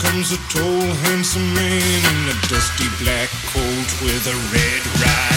Comes a tall, handsome man in a dusty black coat with a red ride.